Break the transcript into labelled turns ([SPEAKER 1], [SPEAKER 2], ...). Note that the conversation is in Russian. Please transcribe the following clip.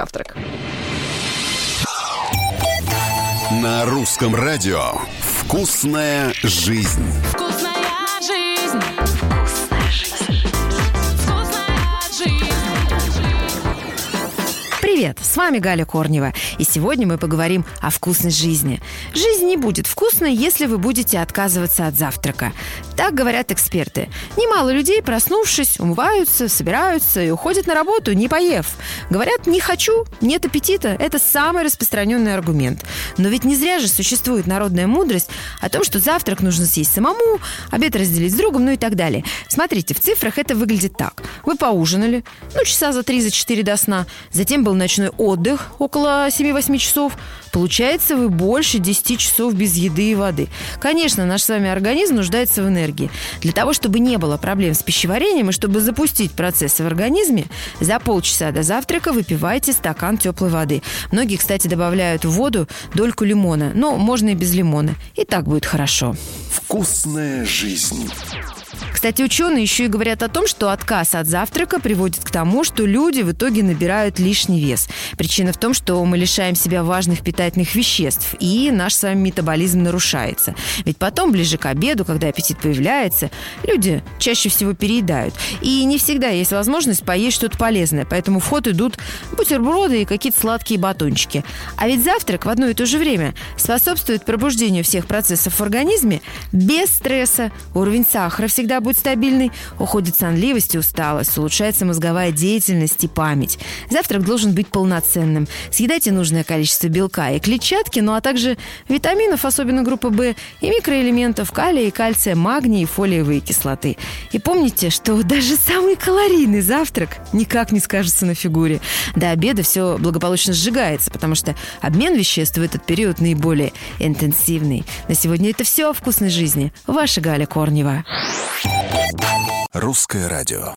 [SPEAKER 1] завтрак.
[SPEAKER 2] На русском радио «Вкусная жизнь».
[SPEAKER 1] Привет, с вами Галя Корнева, и сегодня мы поговорим о вкусной жизни. Жизнь не будет вкусной, если вы будете отказываться от завтрака. Так говорят эксперты. Немало людей, проснувшись, умываются, собираются и уходят на работу, не поев. Говорят, не хочу, нет аппетита. Это самый распространенный аргумент. Но ведь не зря же существует народная мудрость о том, что завтрак нужно съесть самому, обед разделить с другом, ну и так далее. Смотрите, в цифрах это выглядит так. Вы поужинали, ну, часа за 3-4 до сна, затем был ночной отдых около 7-8 часов. Получается, вы больше 10 часов без еды и воды. Конечно, наш с вами организм нуждается в энергии. Для того, чтобы не было проблем с пищеварением и чтобы запустить процессы в организме, за полчаса до завтрака выпивайте стакан теплой воды. Многие, кстати, добавляют в воду дольку лимона, но можно и без лимона. И так будет хорошо.
[SPEAKER 2] «Вкусная жизнь».
[SPEAKER 1] Кстати, ученые еще и говорят о том, что отказ от завтрака приводит к тому, что люди в итоге набирают лишний вес. Причина в том, что мы лишаем себя важных питательных веществ, и наш с вами метаболизм нарушается. Ведь потом, ближе к обеду, когда аппетит появляется, люди чаще всего переедают. И не всегда есть возможность поесть что-то полезное, поэтому в ход идут бутерброды и какие-то сладкие батончики. А ведь завтрак в одно и то же время способствует пробуждению всех процессов в организме без стресса. Уровень сахара всегда будет стабильный, уходит сонливость и усталость, улучшается мозговая деятельность и память. Завтрак должен быть полноценным. Съедайте нужное количество белка и клетчатки, ну а также витаминов, особенно группы В, и микроэлементов калия и кальция, магния и фолиевые кислоты. И помните, что даже самый калорийный завтрак никак не скажется на фигуре. До обеда все благополучно сжигается, потому что обмен веществ в этот период наиболее интенсивный. На сегодня это все о вкусной жизни. Ваша Галя Корнева.
[SPEAKER 2] Русское радио.